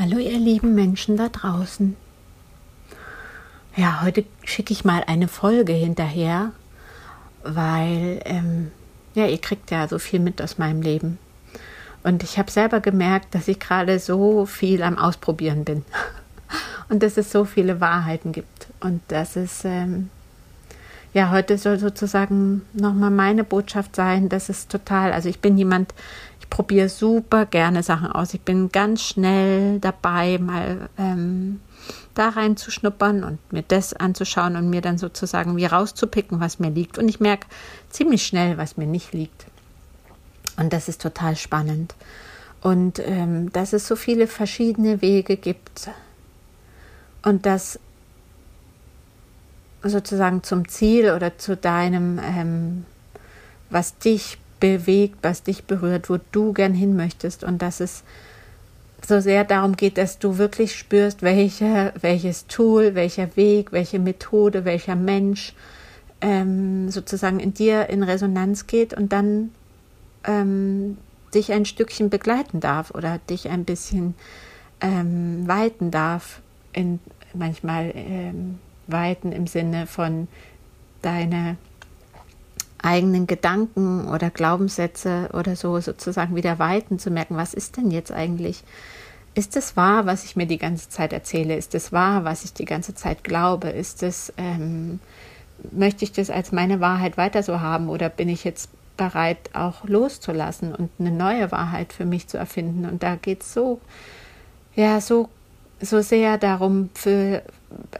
Hallo ihr lieben Menschen da draußen. Ja, heute schicke ich mal eine Folge hinterher, weil ähm, ja, ihr kriegt ja so viel mit aus meinem Leben. Und ich habe selber gemerkt, dass ich gerade so viel am Ausprobieren bin. Und dass es so viele Wahrheiten gibt. Und dass es, ähm, ja, heute soll sozusagen nochmal meine Botschaft sein, dass es total, also ich bin jemand, probiere super gerne Sachen aus. Ich bin ganz schnell dabei, mal ähm, da reinzuschnuppern und mir das anzuschauen und mir dann sozusagen wie rauszupicken, was mir liegt. Und ich merke ziemlich schnell, was mir nicht liegt. Und das ist total spannend. Und ähm, dass es so viele verschiedene Wege gibt und dass sozusagen zum Ziel oder zu deinem, ähm, was dich bewegt, was dich berührt, wo du gern hin möchtest. Und dass es so sehr darum geht, dass du wirklich spürst, welche, welches Tool, welcher Weg, welche Methode, welcher Mensch ähm, sozusagen in dir in Resonanz geht und dann ähm, dich ein Stückchen begleiten darf oder dich ein bisschen ähm, weiten darf, in manchmal ähm, weiten im Sinne von deine eigenen Gedanken oder Glaubenssätze oder so sozusagen wieder weiten, zu merken, was ist denn jetzt eigentlich? Ist es wahr, was ich mir die ganze Zeit erzähle? Ist es wahr, was ich die ganze Zeit glaube? Ist es, ähm, möchte ich das als meine Wahrheit weiter so haben oder bin ich jetzt bereit, auch loszulassen und eine neue Wahrheit für mich zu erfinden? Und da geht es so, ja, so so sehr darum, für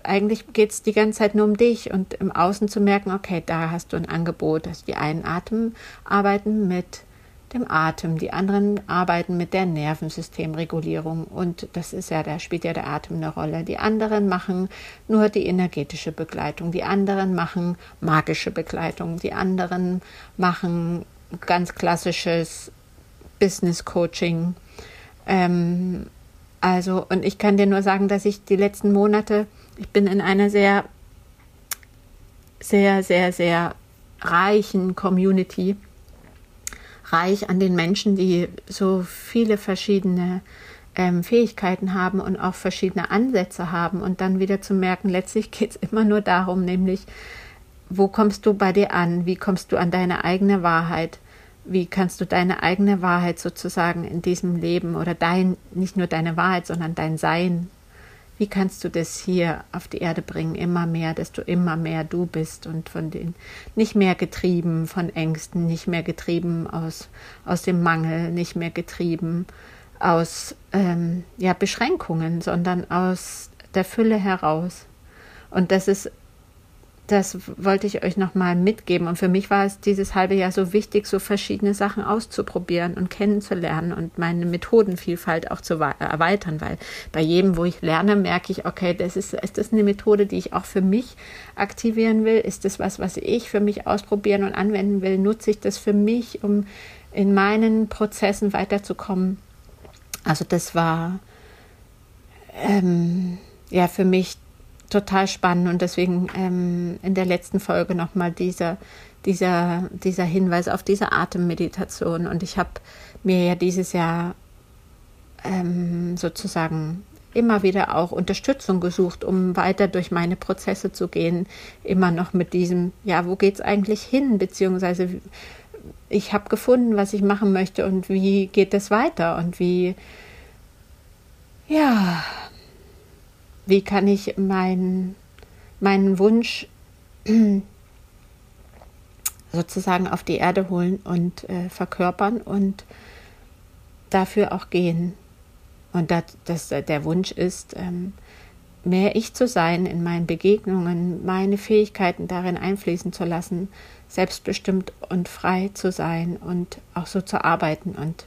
eigentlich geht es die ganze Zeit nur um dich und im Außen zu merken, okay, da hast du ein Angebot, dass die einen Atem arbeiten mit dem Atem, die anderen arbeiten mit der Nervensystemregulierung und das ist ja, da spielt ja der Atem eine Rolle. Die anderen machen nur die energetische Begleitung, die anderen machen magische Begleitung, die anderen machen ganz klassisches Business Coaching. Ähm, also, und ich kann dir nur sagen, dass ich die letzten Monate, ich bin in einer sehr, sehr, sehr, sehr reichen Community, reich an den Menschen, die so viele verschiedene ähm, Fähigkeiten haben und auch verschiedene Ansätze haben. Und dann wieder zu merken, letztlich geht es immer nur darum, nämlich, wo kommst du bei dir an, wie kommst du an deine eigene Wahrheit, wie kannst du deine eigene Wahrheit sozusagen in diesem Leben oder dein, nicht nur deine Wahrheit, sondern dein Sein, wie kannst du das hier auf die Erde bringen, immer mehr, dass du immer mehr du bist und von den, nicht mehr getrieben von Ängsten, nicht mehr getrieben aus, aus dem Mangel, nicht mehr getrieben aus ähm, ja, Beschränkungen, sondern aus der Fülle heraus. Und das ist das wollte ich euch nochmal mitgeben. Und für mich war es dieses halbe Jahr so wichtig, so verschiedene Sachen auszuprobieren und kennenzulernen und meine Methodenvielfalt auch zu erweitern, weil bei jedem, wo ich lerne, merke ich, okay, das ist, ist das eine Methode, die ich auch für mich aktivieren will? Ist das was, was ich für mich ausprobieren und anwenden will? Nutze ich das für mich, um in meinen Prozessen weiterzukommen? Also das war ähm, ja für mich total spannend und deswegen ähm, in der letzten Folge nochmal dieser, dieser, dieser Hinweis auf diese Atemmeditation. Und ich habe mir ja dieses Jahr ähm, sozusagen immer wieder auch Unterstützung gesucht, um weiter durch meine Prozesse zu gehen, immer noch mit diesem, ja, wo geht es eigentlich hin, beziehungsweise ich habe gefunden, was ich machen möchte und wie geht es weiter? Und wie, ja, wie kann ich mein, meinen Wunsch sozusagen auf die Erde holen und äh, verkörpern und dafür auch gehen. Und das, das, der Wunsch ist, ähm, mehr ich zu sein in meinen Begegnungen, meine Fähigkeiten darin einfließen zu lassen, selbstbestimmt und frei zu sein und auch so zu arbeiten und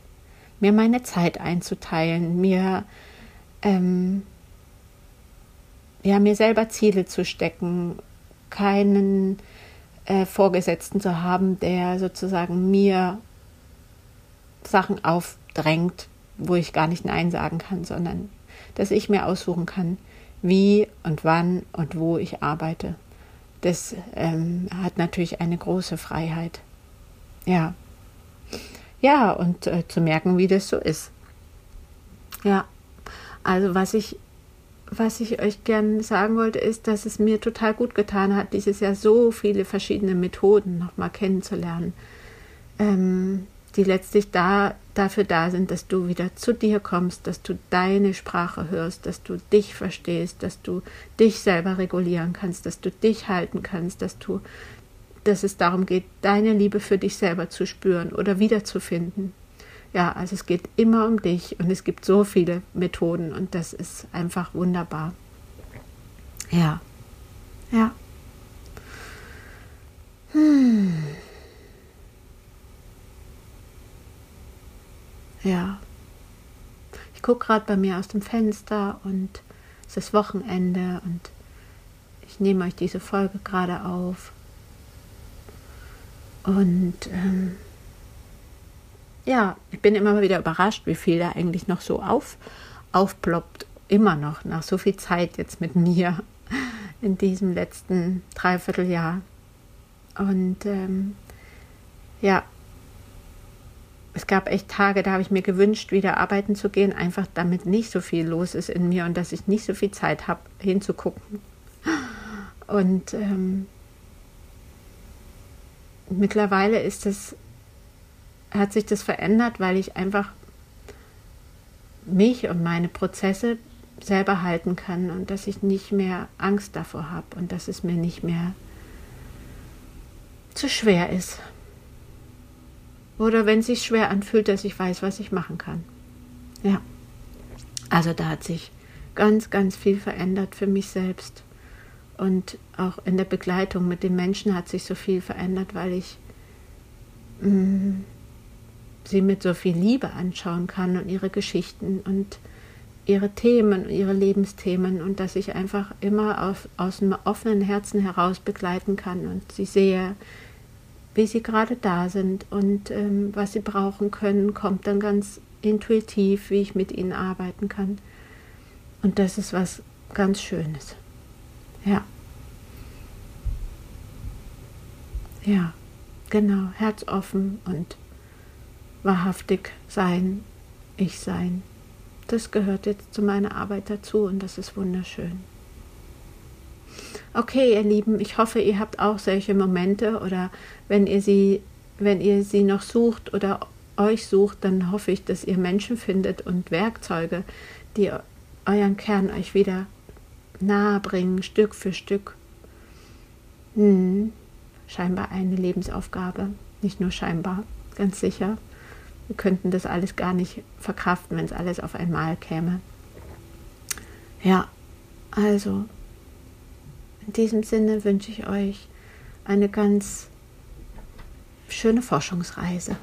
mir meine Zeit einzuteilen, mir ähm, ja, mir selber Ziele zu stecken, keinen äh, Vorgesetzten zu haben, der sozusagen mir Sachen aufdrängt, wo ich gar nicht Nein sagen kann, sondern dass ich mir aussuchen kann, wie und wann und wo ich arbeite. Das ähm, hat natürlich eine große Freiheit. Ja. Ja, und äh, zu merken, wie das so ist. Ja. also was ich, was ich euch gerne sagen wollte, ist, dass es mir total gut getan hat, dieses Jahr so viele verschiedene Methoden nochmal kennenzulernen, ähm, die letztlich da, dafür da sind, dass du wieder zu dir kommst, dass du deine Sprache hörst, dass du dich verstehst, dass du dich selber regulieren kannst, dass du dich halten kannst, dass du, dass es darum geht, deine Liebe für dich selber zu spüren oder wiederzufinden. Ja, also es geht immer um dich und es gibt so viele Methoden und das ist einfach wunderbar. Ja. Ja. Hm. Ja. Ich gucke gerade bei mir aus dem Fenster und es ist Wochenende und ich nehme euch diese Folge gerade auf. Und ähm, ja, ich bin immer wieder überrascht, wie viel da eigentlich noch so auf, aufploppt. Immer noch, nach so viel Zeit jetzt mit mir in diesem letzten Dreivierteljahr. Und ähm, ja, es gab echt Tage, da habe ich mir gewünscht, wieder arbeiten zu gehen, einfach damit nicht so viel los ist in mir und dass ich nicht so viel Zeit habe, hinzugucken. Und ähm, mittlerweile ist es hat sich das verändert, weil ich einfach mich und meine Prozesse selber halten kann und dass ich nicht mehr Angst davor habe und dass es mir nicht mehr zu schwer ist. Oder wenn es sich schwer anfühlt, dass ich weiß, was ich machen kann. Ja. Also da hat sich ganz, ganz viel verändert für mich selbst. Und auch in der Begleitung mit den Menschen hat sich so viel verändert, weil ich mh, mm, sie mit so viel Liebe anschauen kann und ihre Geschichten und ihre Themen, ihre Lebensthemen und dass ich einfach immer aus, aus einem offenen Herzen heraus begleiten kann und sie sehe, wie sie gerade da sind und ähm, was sie brauchen können, kommt dann ganz intuitiv, wie ich mit ihnen arbeiten kann. Und das ist was ganz Schönes. Ja. Ja, genau, herzoffen und wahrhaftig sein, ich sein. Das gehört jetzt zu meiner Arbeit dazu und das ist wunderschön. Okay, ihr Lieben, ich hoffe, ihr habt auch solche Momente oder wenn ihr sie, wenn ihr sie noch sucht oder euch sucht, dann hoffe ich, dass ihr Menschen findet und Werkzeuge, die euren Kern euch wieder nahe bringen, Stück für Stück. Hm, scheinbar eine Lebensaufgabe, nicht nur scheinbar, ganz sicher. Wir könnten das alles gar nicht verkraften, wenn es alles auf einmal käme. Ja, also in diesem Sinne wünsche ich euch eine ganz schöne Forschungsreise.